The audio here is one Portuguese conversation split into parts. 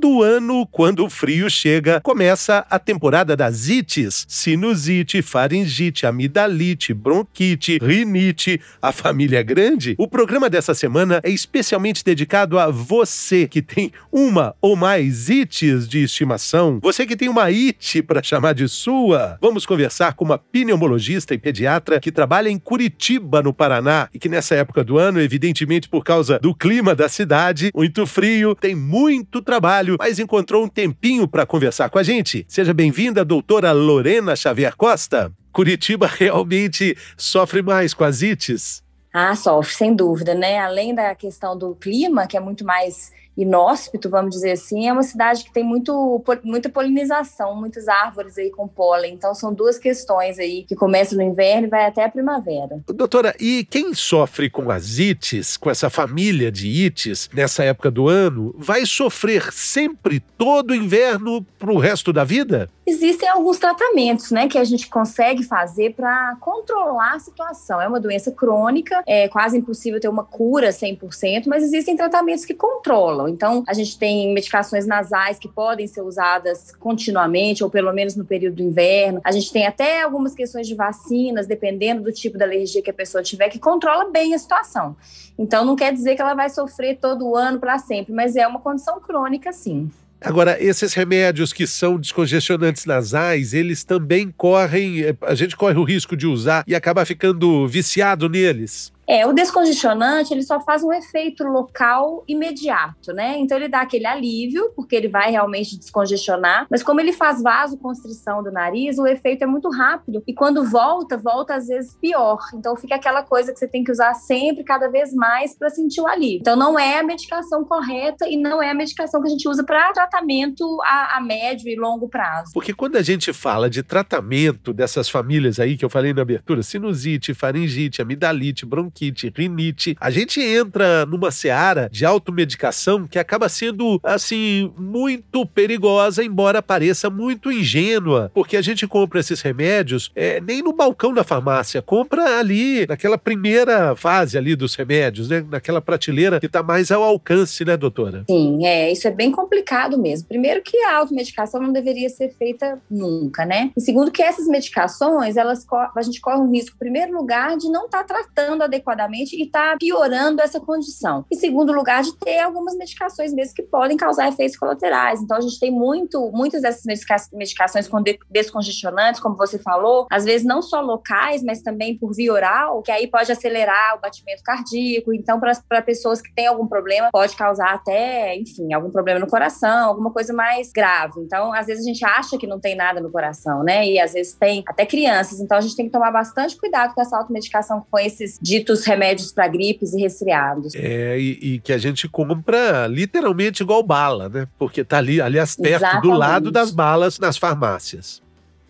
Todo ano, quando o frio chega, começa a temporada das ites: sinusite, faringite, amidalite, bronquite, rinite. A família é grande? O programa dessa semana é especialmente dedicado a você que tem uma ou mais ites de estimação. Você que tem uma ite para chamar de sua. Vamos conversar com uma pneumologista e pediatra que trabalha em Curitiba, no Paraná, e que nessa época do ano, evidentemente por causa do clima da cidade, muito frio, tem muito trabalho trabalho, mas encontrou um tempinho para conversar com a gente. Seja bem-vinda, doutora Lorena Xavier Costa. Curitiba realmente sofre mais com as ites? Ah, sofre, sem dúvida, né? Além da questão do clima, que é muito mais inóspito, vamos dizer assim, é uma cidade que tem muito, muita polinização, muitas árvores aí com pólen. Então são duas questões aí que começam no inverno e vai até a primavera. Doutora, e quem sofre com as ites, com essa família de ites nessa época do ano, vai sofrer sempre todo o inverno para o resto da vida? Existem alguns tratamentos, né, que a gente consegue fazer para controlar a situação. É uma doença crônica, é quase impossível ter uma cura 100%, mas existem tratamentos que controlam. Então, a gente tem medicações nasais que podem ser usadas continuamente, ou pelo menos no período do inverno. A gente tem até algumas questões de vacinas, dependendo do tipo de alergia que a pessoa tiver, que controla bem a situação. Então, não quer dizer que ela vai sofrer todo ano para sempre, mas é uma condição crônica, sim. Agora, esses remédios que são descongestionantes nasais, eles também correm, a gente corre o risco de usar e acabar ficando viciado neles. É, o descongestionante, ele só faz um efeito local imediato, né? Então ele dá aquele alívio, porque ele vai realmente descongestionar, mas como ele faz vasoconstrição do nariz, o efeito é muito rápido e quando volta, volta às vezes pior. Então fica aquela coisa que você tem que usar sempre, cada vez mais para sentir o alívio. Então não é a medicação correta e não é a medicação que a gente usa para tratamento a, a médio e longo prazo. Porque quando a gente fala de tratamento dessas famílias aí que eu falei na abertura, sinusite, faringite, amidalite, bronquite, bronquite, rinite. A gente entra numa seara de automedicação que acaba sendo, assim, muito perigosa, embora pareça muito ingênua, porque a gente compra esses remédios é, nem no balcão da farmácia, compra ali, naquela primeira fase ali dos remédios, né? Naquela prateleira que está mais ao alcance, né, doutora? Sim, é, isso é bem complicado mesmo. Primeiro que a automedicação não deveria ser feita nunca, né? E segundo que essas medicações, elas a gente corre um risco, em primeiro lugar, de não estar tá tratando adequadamente adequadamente e está piorando essa condição. Em segundo lugar, de ter algumas medicações mesmo que podem causar efeitos colaterais. Então, a gente tem muito, muitas dessas medicações com descongestionantes, como você falou, às vezes não só locais, mas também por via oral, que aí pode acelerar o batimento cardíaco. Então, para pessoas que têm algum problema, pode causar até, enfim, algum problema no coração, alguma coisa mais grave. Então, às vezes a gente acha que não tem nada no coração, né? E às vezes tem até crianças. Então, a gente tem que tomar bastante cuidado com essa automedicação com esses ditos os remédios para gripes e resfriados. É, e, e, que a gente compra literalmente igual bala, né? Porque tá ali, aliás, perto Exatamente. do lado das balas nas farmácias.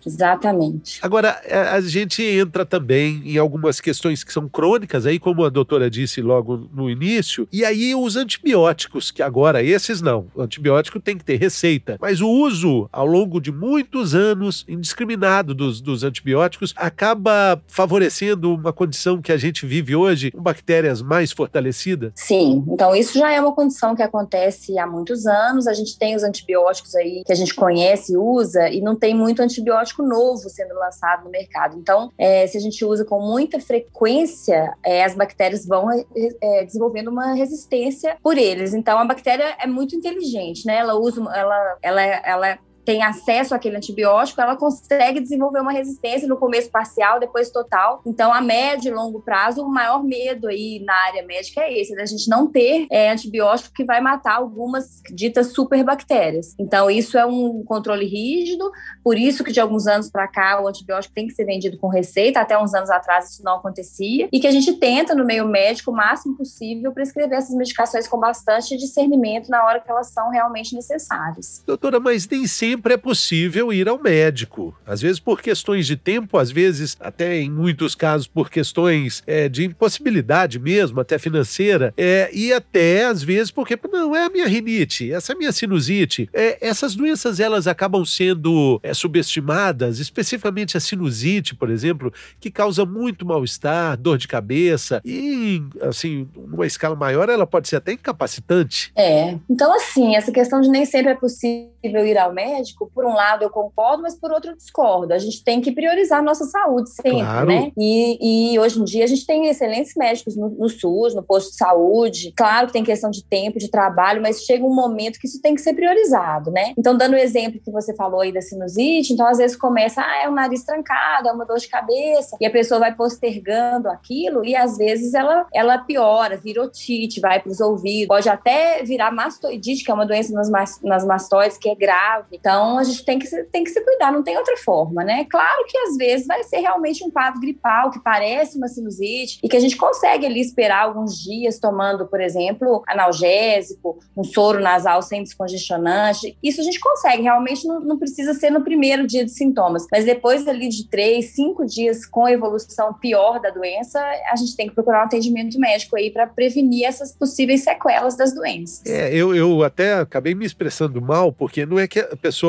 Exatamente. Agora, a gente entra também em algumas questões que são crônicas, aí, como a doutora disse logo no início, e aí os antibióticos, que agora esses não. O antibiótico tem que ter receita. Mas o uso ao longo de muitos anos, indiscriminado dos, dos antibióticos, acaba favorecendo uma condição que a gente vive hoje com bactérias mais fortalecidas? Sim, então isso já é uma condição que acontece há muitos anos. A gente tem os antibióticos aí que a gente conhece e usa, e não tem muito antibiótico antibiótico novo sendo lançado no mercado. Então, é, se a gente usa com muita frequência, é, as bactérias vão é, é desenvolvendo uma resistência por eles. Então, a bactéria é muito inteligente, né? Ela usa, ela, ela, ela tem acesso àquele antibiótico, ela consegue desenvolver uma resistência no começo parcial, depois total. Então, a médio e longo prazo, o maior medo aí na área médica é esse, da gente não ter é, antibiótico que vai matar algumas ditas superbactérias. Então, isso é um controle rígido, por isso que de alguns anos para cá o antibiótico tem que ser vendido com receita, até uns anos atrás isso não acontecia, e que a gente tenta no meio médico o máximo possível prescrever essas medicações com bastante discernimento na hora que elas são realmente necessárias. Doutora, mas nem sempre sempre é possível ir ao médico. Às vezes por questões de tempo, às vezes até em muitos casos por questões é, de impossibilidade mesmo, até financeira, é, e até às vezes porque não é a minha rinite, essa é a minha sinusite. É, essas doenças elas acabam sendo é, subestimadas, especificamente a sinusite, por exemplo, que causa muito mal-estar, dor de cabeça e, assim, numa escala maior, ela pode ser até incapacitante. É. Então, assim, essa questão de nem sempre é possível ir ao médico, por um lado eu concordo, mas por outro eu discordo. A gente tem que priorizar a nossa saúde sempre, claro. né? E, e, hoje em dia a gente tem excelentes médicos no, no SUS, no posto de saúde. Claro que tem questão de tempo, de trabalho, mas chega um momento que isso tem que ser priorizado, né? Então, dando o exemplo que você falou aí da sinusite, então às vezes começa, ah, é o nariz trancado, é uma dor de cabeça, e a pessoa vai postergando aquilo e às vezes ela, ela piora, vira otite, vai para os ouvidos, pode até virar mastoidite, que é uma doença nas, nas mastoides que é grave. Então a gente tem que, se, tem que se cuidar, não tem outra forma, né? Claro que às vezes vai ser realmente um quadro gripal que parece uma sinusite e que a gente consegue ali esperar alguns dias tomando, por exemplo, analgésico, um soro nasal sem descongestionante. Isso a gente consegue, realmente não, não precisa ser no primeiro dia de sintomas, mas depois ali de três, cinco dias com evolução pior da doença, a gente tem que procurar um atendimento médico aí para prevenir essas possíveis sequelas das doenças. É, eu, eu até acabei me expressando mal, porque não é que a pessoa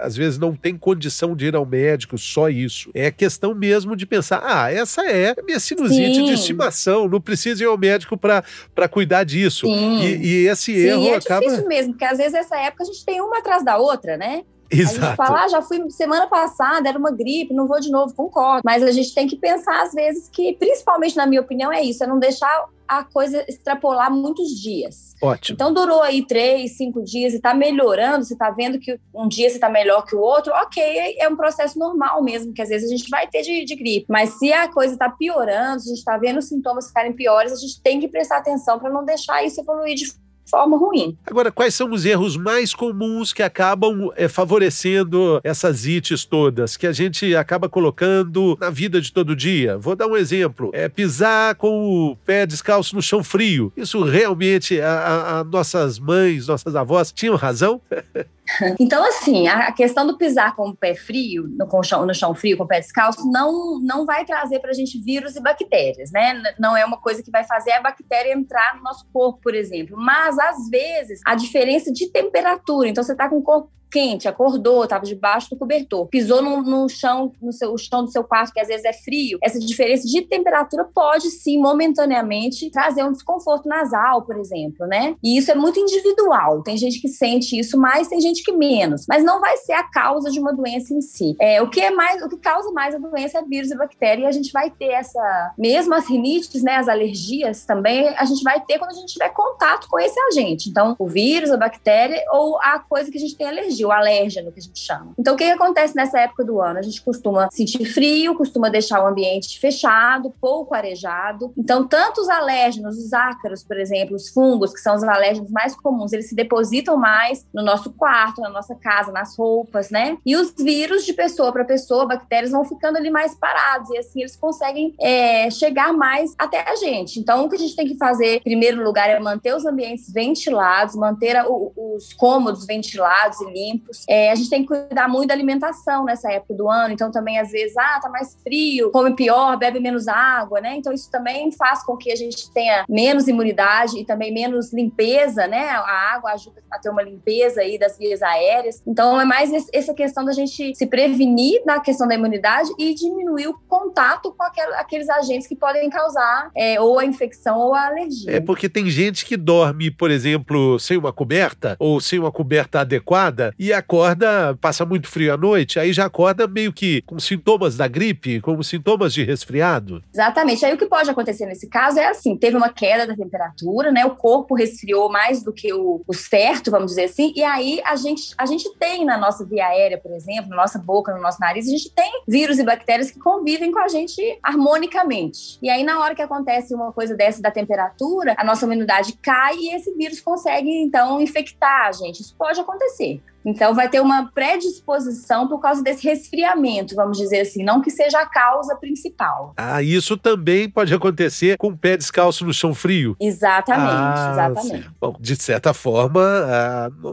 às vezes não tem condição de ir ao médico, só isso. É questão mesmo de pensar: ah, essa é a minha sinusite Sim. de estimação, não preciso ir ao médico para cuidar disso. E, e, esse Sim, erro é acaba. É difícil mesmo, porque às vezes essa época a gente tem uma atrás da outra, né? Exato. A gente fala, ah, já fui semana passada, era uma gripe, não vou de novo, concordo. Mas a gente tem que pensar, às vezes, que, principalmente na minha opinião, é isso: é não deixar a coisa extrapolar muitos dias. Ótimo. Então durou aí três, cinco dias e tá melhorando, você tá vendo que um dia você tá melhor que o outro, ok, é um processo normal mesmo, que às vezes a gente vai ter de, de gripe. Mas se a coisa tá piorando, se a gente tá vendo os sintomas ficarem piores, a gente tem que prestar atenção para não deixar isso evoluir de forma ruim. Agora, quais são os erros mais comuns que acabam é, favorecendo essas ites todas, que a gente acaba colocando na vida de todo dia? Vou dar um exemplo: é pisar com o pé descalço no chão frio. Isso realmente, a, a, a nossas mães, nossas avós tinham razão? Então, assim, a questão do pisar com o pé frio, no, chão, no chão frio, com o pé descalço, não, não vai trazer para a gente vírus e bactérias, né? Não é uma coisa que vai fazer a bactéria entrar no nosso corpo, por exemplo. Mas, às vezes, a diferença de temperatura. Então, você está com o corpo quente, acordou, estava debaixo do cobertor, pisou no, no chão, no seu, chão do seu quarto, que às vezes é frio, essa diferença de temperatura pode sim, momentaneamente, trazer um desconforto nasal, por exemplo, né? E isso é muito individual. Tem gente que sente isso mais, tem gente que menos, mas não vai ser a causa de uma doença em si. É, o que é mais, o que causa mais a doença é vírus e bactéria, e a gente vai ter essa, mesmo as rinites, né, as alergias também, a gente vai ter quando a gente tiver contato com esse agente. Então, o vírus, a bactéria ou a coisa que a gente tem alergia alergia, o alérgeno que a gente chama. Então, o que, acontece nessa época do ano? A gente costuma sentir frio, costuma deixar o ambiente fechado, pouco arejado. Então, tanto os alérgenos, os ácaros, por exemplo, os fungos, que são os alérgenos mais comuns, eles se depositam mais no nosso quarto, na nossa casa, nas roupas, né? E os vírus de pessoa para pessoa, bactérias, vão ficando ali mais parados e assim eles conseguem é, chegar mais até a gente. Então, o que a gente tem que fazer, em primeiro lugar, é manter os ambientes ventilados, manter a, os cômodos ventilados e limpos É, a gente tem que cuidar muito da alimentação nessa época do ano, então também às vezes, ah, tá mais frio, come pior, bebe menos água, né? Então isso também faz com que a gente tenha menos imunidade e também menos limpeza, né? A água ajuda a ter uma limpeza aí das vias aéreas. Então é mais essa questão da gente se prevenir na questão da imunidade e diminuir o contato com aqueles agentes que podem causar é, ou a infecção ou a alergia. É porque tem gente que dorme, por exemplo, sem uma coberta ou sem uma coberta adequada e acorda, passa muito frio à noite, aí já acorda meio que com sintomas da gripe, como sintomas de resfriado. Exatamente. Aí o que pode acontecer nesse caso é assim: teve uma queda da temperatura, né? O corpo resfriou mais do que o, o certo, vamos dizer assim, e aí a gente, a gente tem na nossa via aérea, por exemplo, na nossa boca, no nosso nariz, a gente tem vírus e bactérias que convivem com a gente harmonicamente. E aí, na hora que acontece uma coisa dessa da temperatura, a nossa imunidade cai e esse vírus consegue, então, infectar a gente. Isso pode acontecer. Então, vai ter uma predisposição por causa desse resfriamento, vamos dizer assim, não que seja a causa principal. Ah, isso também pode acontecer com o pé descalço no chão frio? Exatamente, ah, exatamente. Bom, de certa forma,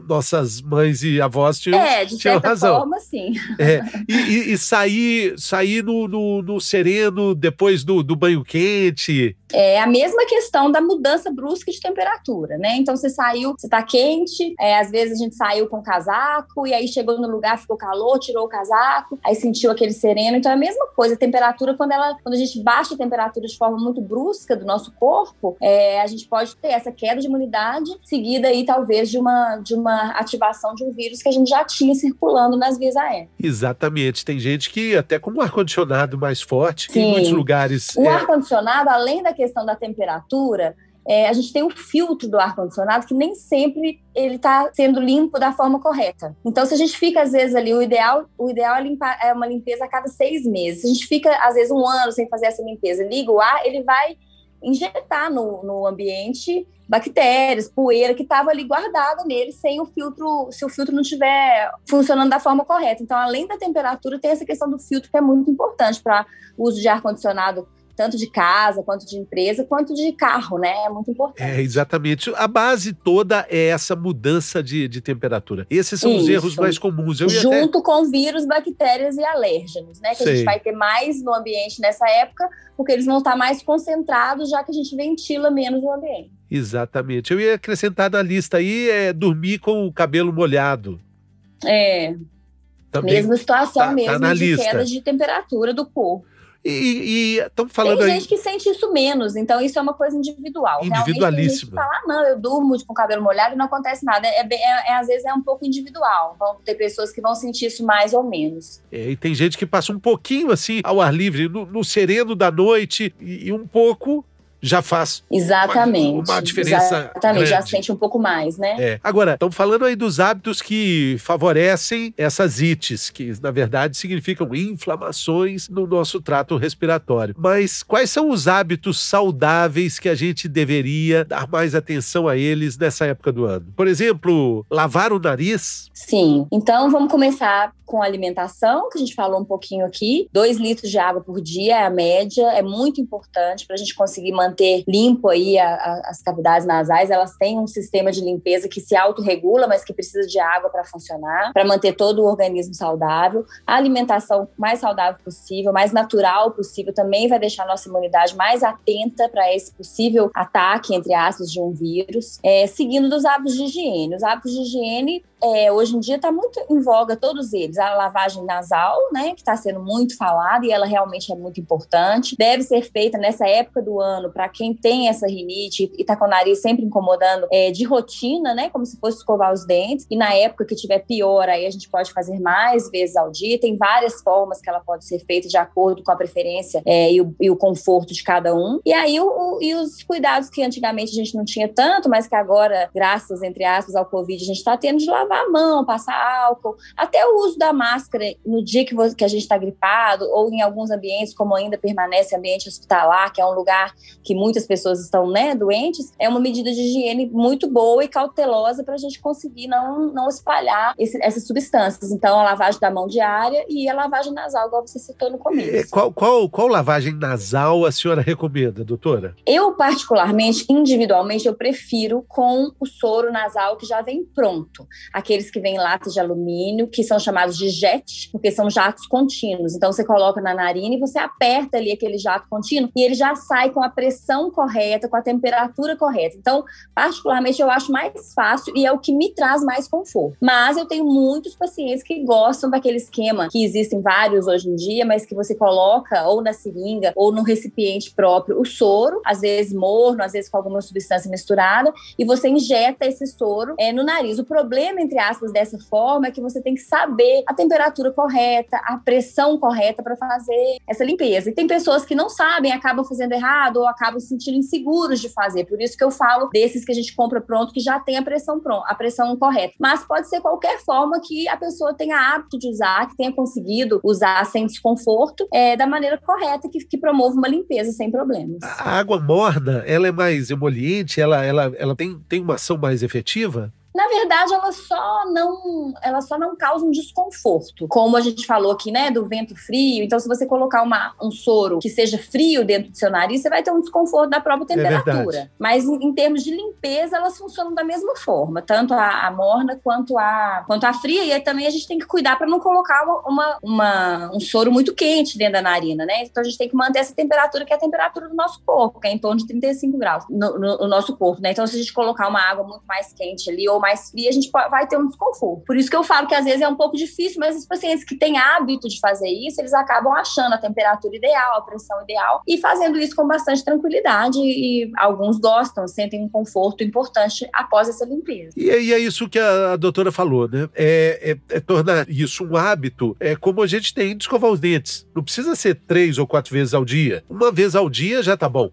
nossas mães e avós tinham, é, de certa razão. forma, sim. É, e, e, e, sair, sair no, no, no sereno depois do, do banho quente, é a mesma questão da mudança brusca de temperatura, né? Então você saiu, você tá quente, é, às vezes a gente saiu com casaco e aí chegou no lugar, ficou calor, tirou o casaco, aí sentiu aquele sereno. Então é a mesma coisa, a temperatura, quando ela, quando a gente baixa a temperatura de forma muito brusca do nosso corpo, é, a gente pode ter essa queda de imunidade seguida aí talvez de uma, de uma ativação de um vírus que a gente já tinha circulando nas vias aéreas. Exatamente. Tem gente que até com um ar-condicionado mais forte, Sim. em muitos lugares. O é... ar-condicionado, além da questão da temperatura, é, a gente tem o filtro do ar-condicionado que nem sempre ele está sendo limpo da forma correta. Então, se a gente fica, às vezes, ali, o ideal, o ideal é, limpar, é uma limpeza a cada seis meses. Se a gente fica, às vezes, um ano sem fazer essa limpeza, liga o ar, ele vai injetar no, no ambiente bactérias, poeira que estava ali guardada nele sem o filtro, se o filtro não estiver funcionando da forma correta. Então, além da temperatura, tem essa questão do filtro que é muito importante para o uso de ar condicionado tanto de casa, quanto de empresa, quanto de carro, né? É muito importante. É, exatamente. A base toda é essa mudança de, de temperatura. Esses são Isso. os erros mais comuns. Eu Junto até... com vírus, bactérias e alérgenos, né? Que Sei. a gente vai ter mais no ambiente nessa época, porque eles vão estar mais concentrados, já que a gente ventila menos o ambiente. Exatamente. Eu ia acrescentar na lista aí é dormir com o cabelo molhado. É. Também Mesma situação tá, mesmo tá de lista. queda de temperatura do corpo. E estamos falando Tem gente aí... que sente isso menos, então isso é uma coisa individual. Individualíssimo. Realmente tem gente que fala, ah, não, eu durmo com o cabelo molhado e não acontece nada. É, é, é, às vezes é um pouco individual. Vão ter pessoas que vão sentir isso mais ou menos. É, e tem gente que passa um pouquinho assim ao ar livre, no, no sereno da noite, e, e um pouco já faz exatamente uma, uma diferença exatamente grande. já sente um pouco mais né? É. agora estamos falando aí dos hábitos que favorecem essas ites que na verdade significam inflamações no nosso trato respiratório. Mas quais são os hábitos saudáveis que a gente deveria dar mais atenção a eles nessa época do ano? Por exemplo lavar o nariz? Sim. Então vamos começar com a alimentação que a gente falou um pouquinho aqui. Dois litros de água por dia é a média é muito importante para a gente conseguir manter manter limpo aí a, a, as cavidades nasais, elas têm um sistema de limpeza que se autorregula, mas que precisa de água para funcionar, para manter todo o organismo saudável. A alimentação mais saudável possível, mais natural possível, também vai deixar a nossa imunidade mais atenta para esse possível ataque, entre aspas, de um vírus. É, seguindo dos hábitos de higiene. Os hábitos de higiene é, hoje em dia está muito em voga todos eles. A lavagem nasal, né, que está sendo muito falada e ela realmente é muito importante. Deve ser feita nessa época do ano para quem tem essa rinite e está com o nariz sempre incomodando é, de rotina, né, como se fosse escovar os dentes. E na época que tiver pior, aí a gente pode fazer mais vezes ao dia. Tem várias formas que ela pode ser feita de acordo com a preferência é, e, o, e, o, conforto de cada um. E aí o, o, e os cuidados que antigamente a gente não tinha tanto, mas que agora, graças entre aspas ao Covid, a gente está tendo de lavar lavar a mão, passar álcool, até o uso da máscara no dia que, que a gente está gripado, ou em alguns ambientes, como ainda permanece ambiente hospitalar, que é um lugar que muitas pessoas estão né, doentes, é uma medida de higiene muito boa e cautelosa para a gente conseguir não, não espalhar esse, essas substâncias. Então, a lavagem da mão diária e a lavagem nasal, igual você citou no começo. Qual, qual, qual lavagem nasal a senhora recomenda, doutora? Eu, particularmente, individualmente, eu prefiro com o soro nasal que já vem pronto aqueles que vêm em latas de alumínio, que são chamados de jet, porque são jatos contínuos. Então você coloca na narina e você aperta ali aquele jato contínuo e ele já sai com a pressão correta, com a temperatura correta. Então, particularmente, eu acho mais fácil e é o que me traz mais conforto. Mas eu tenho muitos pacientes que gostam daquele esquema, que existem vários hoje em dia, mas que você coloca ou na seringa ou no recipiente próprio o soro, às vezes morno, às vezes com alguma substância misturada, e você injeta esse soro é, no nariz. O problema, entre aspas, dessa forma, é que você tem que saber a temperatura correta, a pressão correta para fazer essa limpeza. E tem pessoas que não sabem, acabam fazendo errado ou acabam se sentindo inseguros de fazer. Por isso que eu falo desses que a gente compra pronto, que já tem a pressão pronta, a pressão correta. Mas pode ser qualquer forma que a pessoa tenha hábito de usar, que tenha conseguido usar sem desconforto, é, da maneira correta, que, que promova uma limpeza sem problemas. A água morna, ela é mais emoliente? Ela, ela, ela tem, tem uma ação mais efetiva? Na verdade, elas só não, elas só não causam desconforto. Como a gente falou aqui, né, do vento frio. Então, se você colocar uma, um soro que seja frio dentro do seu nariz, você vai ter um desconforto da própria é temperatura. É Mas em, em, termos de limpeza, elas funcionam da mesma forma, tanto a, a, morna quanto a, quanto a fria. E aí também a gente tem que cuidar para não colocar uma, uma, um soro muito quente dentro da narina, né? Então a gente tem que manter essa temperatura que é a temperatura do nosso corpo, que é em torno de 35 graus no, no, no nosso corpo, né? Então se a gente colocar uma água muito mais quente ali ou mais fria, a gente vai ter um desconforto. Por isso que eu falo que às vezes é um pouco difícil, mas os pacientes que têm hábito de fazer isso, eles acabam achando a temperatura ideal, a pressão ideal e fazendo isso com bastante tranquilidade e alguns gostam, sentem um conforto importante após essa limpeza. E, e é isso que a, a doutora falou, né? É, é, é, tornar isso um hábito, é como a gente tem de escovar os dentes. Não precisa ser três ou quatro vezes ao dia. Uma vez ao dia já tá bom.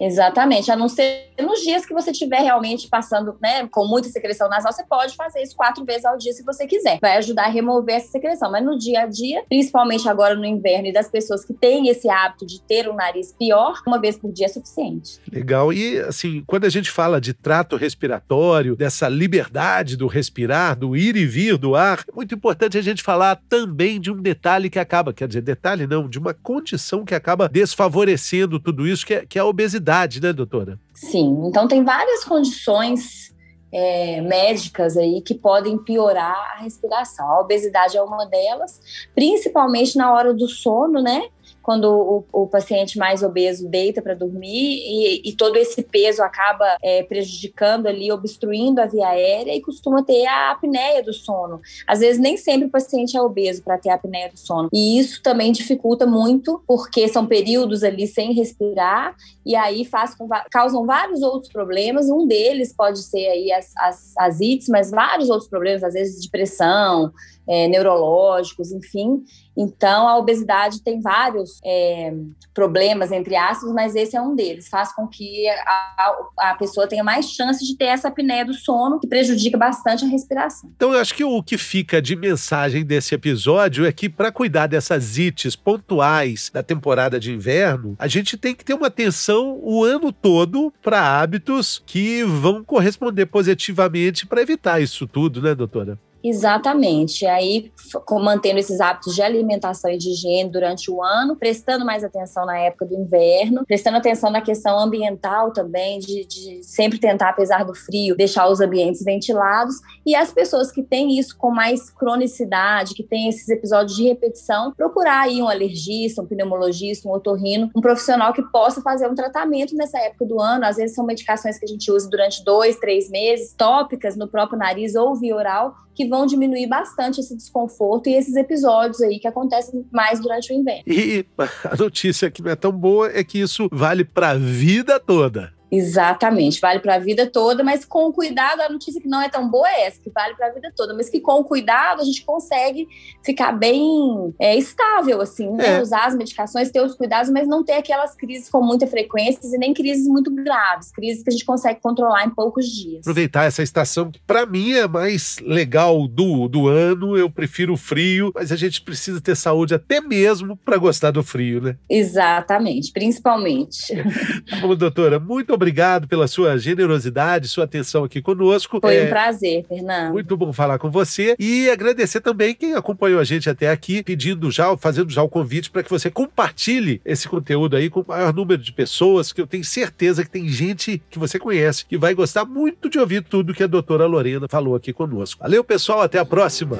Exatamente, a não ser nos dias que você estiver realmente passando né, com muita secreção nasal, você pode fazer isso quatro vezes ao dia se você quiser. Vai ajudar a remover essa secreção. Mas no dia a dia, principalmente agora no inverno, e das pessoas que têm esse hábito de ter um nariz pior, uma vez por dia é suficiente. Legal. E assim, quando a gente fala de trato respiratório, dessa liberdade do respirar, do ir e vir do ar, é muito importante a gente falar também de um detalhe que acaba, quer dizer, detalhe não, de uma condição que acaba desfavorecendo tudo isso, que é, que é a obesidade obesidade, né, doutora? Sim, então tem várias condições é, médicas aí que podem piorar a respiração. A obesidade é uma delas, principalmente na hora do sono, né? Quando o, o paciente mais obeso deita para dormir e, e, todo esse peso acaba é, prejudicando ali, obstruindo a via aérea e costuma ter a apneia do sono. Às vezes nem sempre o paciente é obeso para ter a apneia do sono. E isso também dificulta muito, porque são períodos ali sem respirar e aí faz com, causam vários outros problemas. Um deles pode ser aí as, as, as ites, mas vários outros problemas, às vezes de pressão, é, neurológicos, enfim. Então, a obesidade tem vários é, problemas, entre aspas, mas esse é um deles. Faz com que a, a, pessoa tenha mais chance de ter essa apneia do sono, que prejudica bastante a respiração. Então, eu acho que o que fica de mensagem desse episódio é que, para cuidar dessas ites pontuais da temporada de inverno, a gente tem que ter uma atenção o ano todo para hábitos que vão corresponder positivamente para evitar isso tudo, né, doutora? Exatamente. Aí, mantendo esses hábitos de alimentação e de higiene durante o ano, prestando mais atenção na época do inverno, prestando atenção na questão ambiental também, de, de sempre tentar, apesar do frio, deixar os ambientes ventilados. E as pessoas que têm isso com mais cronicidade, que têm esses episódios de repetição, procurar aí um alergista, um pneumologista, um otorrino, um profissional que possa fazer um tratamento nessa época do ano. Às vezes são medicações que a gente usa durante dois, três meses, tópicas no próprio nariz ou via oral, que vão diminuir bastante esse desconforto e esses episódios aí que acontecem mais durante o inverno. E a notícia que não é tão boa é que isso vale para a vida toda. Exatamente, vale para a vida toda, mas com cuidado, a notícia que não é tão boa é essa, que vale para a vida toda, mas que com cuidado a gente consegue ficar bem é, estável, assim, né? É. usar as medicações, ter os cuidados, mas não ter aquelas crises com muita frequência e nem crises muito graves, crises que a gente consegue controlar em poucos dias. Aproveitar essa estação, que para mim é mais legal do, do ano, eu prefiro o frio, mas a gente precisa ter saúde até mesmo para gostar do frio, né? Exatamente, principalmente. Tá bom, doutora, muito obrigado pela sua generosidade, sua atenção aqui conosco. Foi é, um prazer, Fernando. Muito bom falar com você e agradecer também quem acompanhou a gente até aqui, pedindo já, fazendo já o convite para que você compartilhe esse conteúdo aí com o maior número de pessoas, que eu tenho certeza que tem gente que você conhece que vai gostar muito de ouvir tudo que a doutora Lorena falou aqui conosco. Valeu, pessoal, até a próxima.